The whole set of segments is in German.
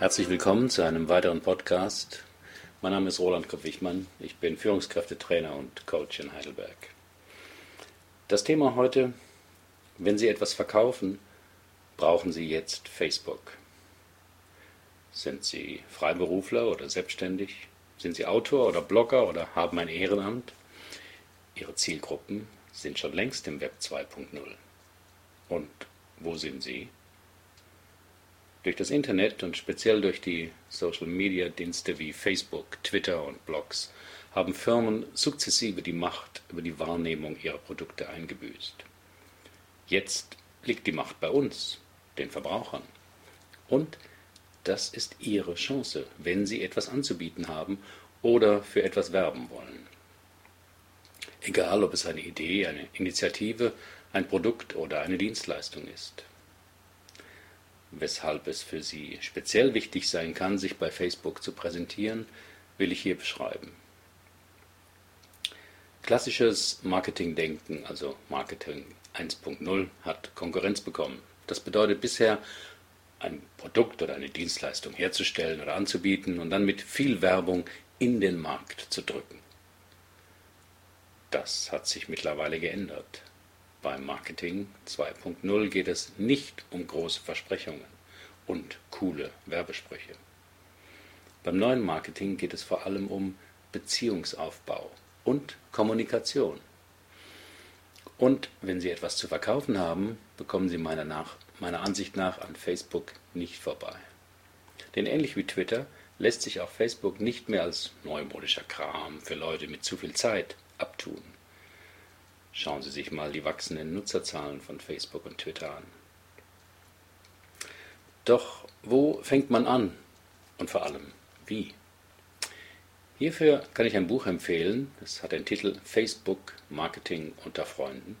Herzlich willkommen zu einem weiteren Podcast. Mein Name ist Roland Kopp-Wichmann. Ich bin Führungskräftetrainer und Coach in Heidelberg. Das Thema heute, wenn Sie etwas verkaufen, brauchen Sie jetzt Facebook. Sind Sie Freiberufler oder selbstständig? Sind Sie Autor oder Blogger oder haben ein Ehrenamt? Ihre Zielgruppen sind schon längst im Web 2.0. Und wo sind Sie? Durch das Internet und speziell durch die Social-Media-Dienste wie Facebook, Twitter und Blogs haben Firmen sukzessive die Macht über die Wahrnehmung ihrer Produkte eingebüßt. Jetzt liegt die Macht bei uns, den Verbrauchern. Und das ist Ihre Chance, wenn Sie etwas anzubieten haben oder für etwas werben wollen. Egal, ob es eine Idee, eine Initiative, ein Produkt oder eine Dienstleistung ist weshalb es für Sie speziell wichtig sein kann, sich bei Facebook zu präsentieren, will ich hier beschreiben. Klassisches Marketingdenken, also Marketing 1.0, hat Konkurrenz bekommen. Das bedeutet bisher, ein Produkt oder eine Dienstleistung herzustellen oder anzubieten und dann mit viel Werbung in den Markt zu drücken. Das hat sich mittlerweile geändert. Beim Marketing 2.0 geht es nicht um große Versprechungen und coole Werbesprüche. Beim neuen Marketing geht es vor allem um Beziehungsaufbau und Kommunikation. Und wenn Sie etwas zu verkaufen haben, bekommen Sie meiner, nach, meiner Ansicht nach an Facebook nicht vorbei. Denn ähnlich wie Twitter lässt sich auch Facebook nicht mehr als neumodischer Kram für Leute mit zu viel Zeit abtun. Schauen Sie sich mal die wachsenden Nutzerzahlen von Facebook und Twitter an. Doch wo fängt man an? Und vor allem, wie? Hierfür kann ich ein Buch empfehlen. Es hat den Titel Facebook Marketing unter Freunden.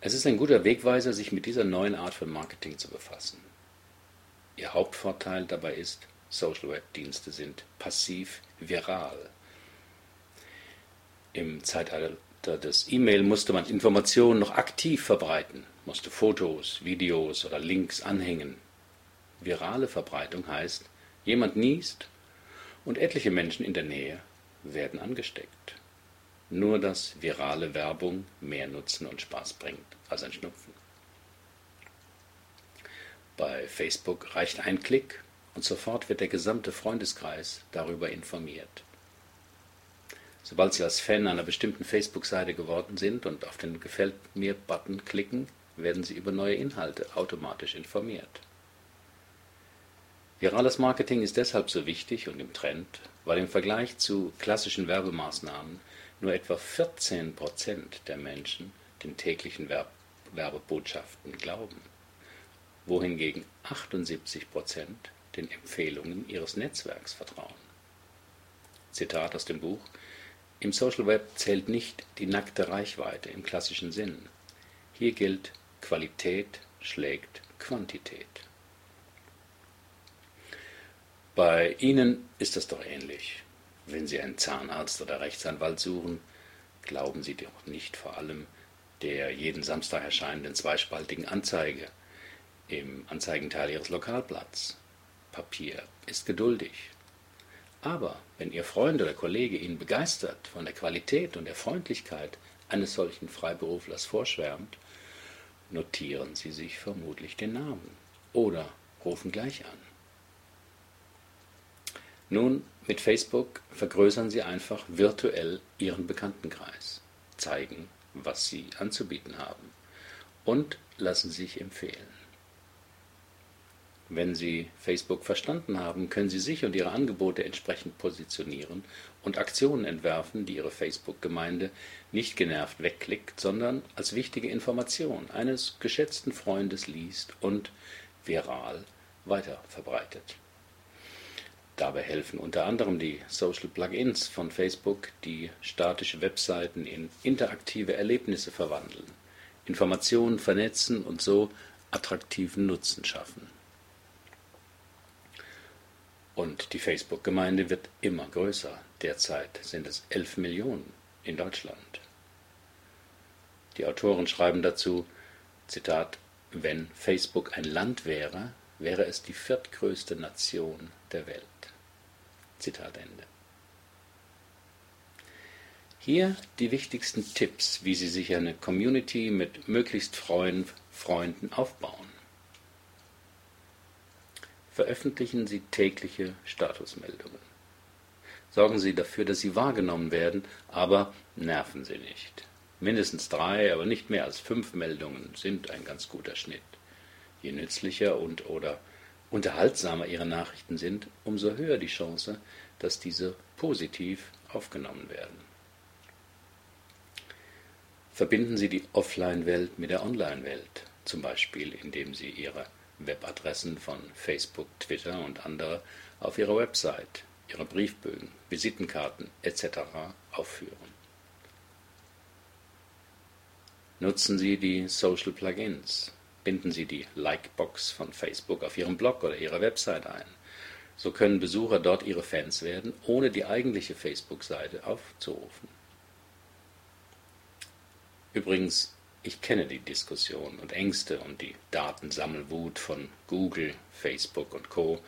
Es ist ein guter Wegweiser, sich mit dieser neuen Art von Marketing zu befassen. Ihr Hauptvorteil dabei ist, Social Web Dienste sind passiv viral. Im Zeitalter des E-Mail musste man Informationen noch aktiv verbreiten, musste Fotos, Videos oder Links anhängen. Virale Verbreitung heißt, jemand niest und etliche Menschen in der Nähe werden angesteckt. Nur dass virale Werbung mehr Nutzen und Spaß bringt als ein Schnupfen. Bei Facebook reicht ein Klick und sofort wird der gesamte Freundeskreis darüber informiert. Sobald Sie als Fan einer bestimmten Facebook-Seite geworden sind und auf den Gefällt mir-Button klicken, werden Sie über neue Inhalte automatisch informiert. Virales Marketing ist deshalb so wichtig und im Trend, weil im Vergleich zu klassischen Werbemaßnahmen nur etwa 14% der Menschen den täglichen Werb Werbebotschaften glauben, wohingegen 78% den Empfehlungen ihres Netzwerks vertrauen. Zitat aus dem Buch im Social Web zählt nicht die nackte Reichweite im klassischen Sinn. Hier gilt Qualität schlägt Quantität. Bei Ihnen ist es doch ähnlich. Wenn Sie einen Zahnarzt oder Rechtsanwalt suchen, glauben Sie doch nicht vor allem der jeden Samstag erscheinenden zweispaltigen Anzeige im Anzeigenteil Ihres Lokalblatts. Papier ist geduldig, aber wenn Ihr Freund oder Kollege Ihnen begeistert von der Qualität und der Freundlichkeit eines solchen Freiberuflers vorschwärmt, notieren Sie sich vermutlich den Namen oder rufen gleich an. Nun, mit Facebook vergrößern Sie einfach virtuell Ihren Bekanntenkreis, zeigen, was Sie anzubieten haben und lassen sich empfehlen. Wenn Sie Facebook verstanden haben, können Sie sich und Ihre Angebote entsprechend positionieren und Aktionen entwerfen, die Ihre Facebook-Gemeinde nicht genervt wegklickt, sondern als wichtige Information eines geschätzten Freundes liest und viral weiterverbreitet. Dabei helfen unter anderem die Social Plugins von Facebook, die statische Webseiten in interaktive Erlebnisse verwandeln, Informationen vernetzen und so attraktiven Nutzen schaffen. Und die Facebook-Gemeinde wird immer größer. Derzeit sind es 11 Millionen in Deutschland. Die Autoren schreiben dazu, Zitat, wenn Facebook ein Land wäre, wäre es die viertgrößte Nation der Welt. Zitat Ende. Hier die wichtigsten Tipps, wie Sie sich eine Community mit möglichst treuen Freunden aufbauen. Veröffentlichen Sie tägliche Statusmeldungen. Sorgen Sie dafür, dass Sie wahrgenommen werden, aber nerven Sie nicht. Mindestens drei, aber nicht mehr als fünf Meldungen sind ein ganz guter Schnitt. Je nützlicher und oder unterhaltsamer Ihre Nachrichten sind, umso höher die Chance, dass diese positiv aufgenommen werden. Verbinden Sie die Offline-Welt mit der Online-Welt, zum Beispiel indem Sie Ihre Webadressen von Facebook, Twitter und andere auf Ihrer Website, Ihre Briefbögen, Visitenkarten etc. aufführen. Nutzen Sie die Social Plugins. Binden Sie die Likebox von Facebook auf Ihrem Blog oder Ihrer Website ein. So können Besucher dort Ihre Fans werden, ohne die eigentliche Facebook-Seite aufzurufen. Übrigens, ich kenne die Diskussion und Ängste und die Datensammelwut von Google, Facebook und Co.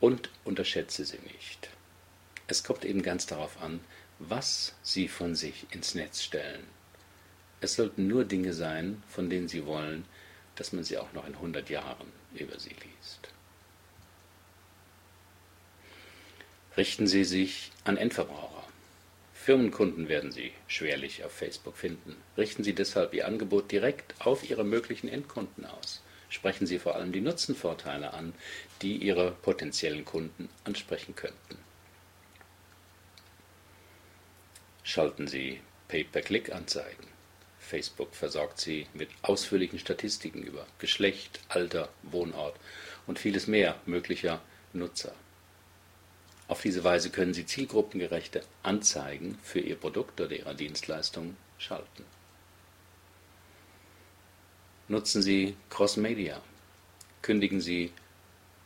und unterschätze sie nicht. Es kommt eben ganz darauf an, was Sie von sich ins Netz stellen. Es sollten nur Dinge sein, von denen Sie wollen, dass man sie auch noch in 100 Jahren über Sie liest. Richten Sie sich an Endverbraucher. Firmenkunden werden Sie schwerlich auf Facebook finden. Richten Sie deshalb Ihr Angebot direkt auf Ihre möglichen Endkunden aus. Sprechen Sie vor allem die Nutzenvorteile an, die Ihre potenziellen Kunden ansprechen könnten. Schalten Sie Pay-per-Click-Anzeigen. Facebook versorgt Sie mit ausführlichen Statistiken über Geschlecht, Alter, Wohnort und vieles mehr möglicher Nutzer. Auf diese Weise können Sie zielgruppengerechte Anzeigen für Ihr Produkt oder Ihre Dienstleistung schalten. Nutzen Sie Cross-Media. Kündigen Sie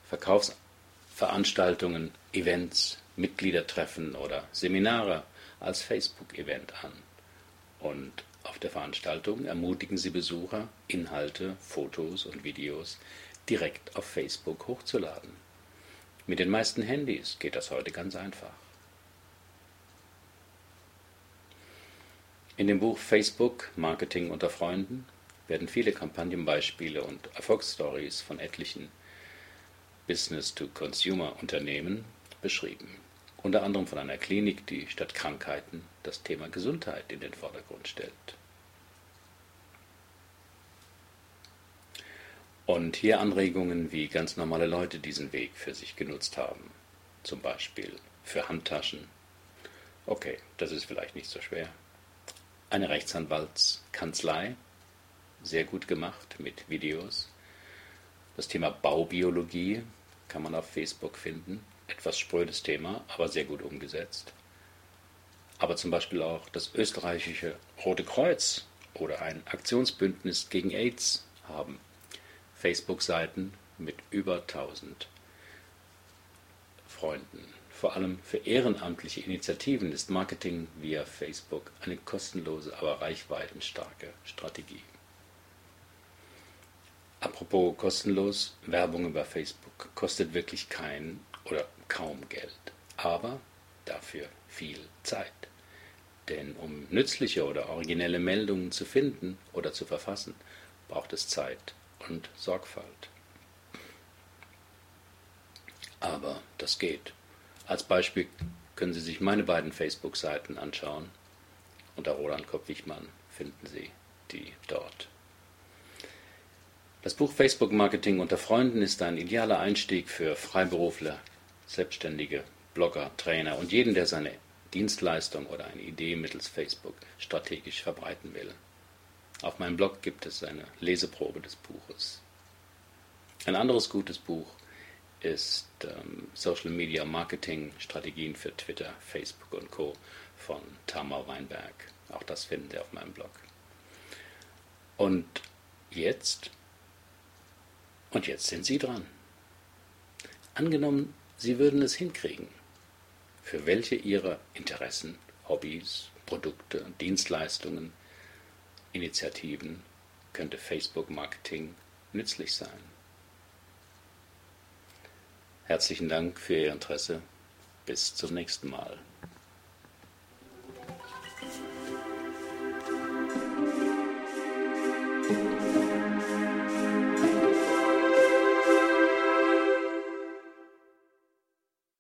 Verkaufsveranstaltungen, Events, Mitgliedertreffen oder Seminare als Facebook-Event an. Und auf der Veranstaltung ermutigen Sie Besucher, Inhalte, Fotos und Videos direkt auf Facebook hochzuladen. Mit den meisten Handys geht das heute ganz einfach. In dem Buch Facebook Marketing unter Freunden werden viele Kampagnenbeispiele und Erfolgsstories von etlichen Business-to-Consumer-Unternehmen beschrieben. Unter anderem von einer Klinik, die statt Krankheiten das Thema Gesundheit in den Vordergrund stellt. Und hier Anregungen, wie ganz normale Leute diesen Weg für sich genutzt haben. Zum Beispiel für Handtaschen. Okay, das ist vielleicht nicht so schwer. Eine Rechtsanwaltskanzlei, sehr gut gemacht mit Videos. Das Thema Baubiologie kann man auf Facebook finden. Etwas sprödes Thema, aber sehr gut umgesetzt. Aber zum Beispiel auch das österreichische Rote Kreuz oder ein Aktionsbündnis gegen AIDS haben Facebook-Seiten mit über 1000 Freunden. Vor allem für ehrenamtliche Initiativen ist Marketing via Facebook eine kostenlose, aber reichweitenstarke Strategie. Apropos kostenlos, Werbung über Facebook kostet wirklich kein oder kaum Geld, aber dafür viel Zeit. Denn um nützliche oder originelle Meldungen zu finden oder zu verfassen, braucht es Zeit und Sorgfalt. Aber das geht. Als Beispiel können Sie sich meine beiden Facebook-Seiten anschauen. Unter Roland Kopp-Wichmann finden Sie die dort. Das Buch Facebook Marketing unter Freunden ist ein idealer Einstieg für Freiberufler, Selbstständige, Blogger, Trainer und jeden, der seine Dienstleistung oder eine Idee mittels Facebook strategisch verbreiten will. Auf meinem Blog gibt es eine Leseprobe des Buches. Ein anderes gutes Buch ist ähm, Social Media Marketing Strategien für Twitter, Facebook und Co. von Tamar Weinberg. Auch das finden Sie auf meinem Blog. Und jetzt, und jetzt sind Sie dran. Angenommen, Sie würden es hinkriegen, für welche Ihrer Interessen, Hobbys, Produkte, Dienstleistungen Initiativen könnte Facebook-Marketing nützlich sein. Herzlichen Dank für Ihr Interesse. Bis zum nächsten Mal.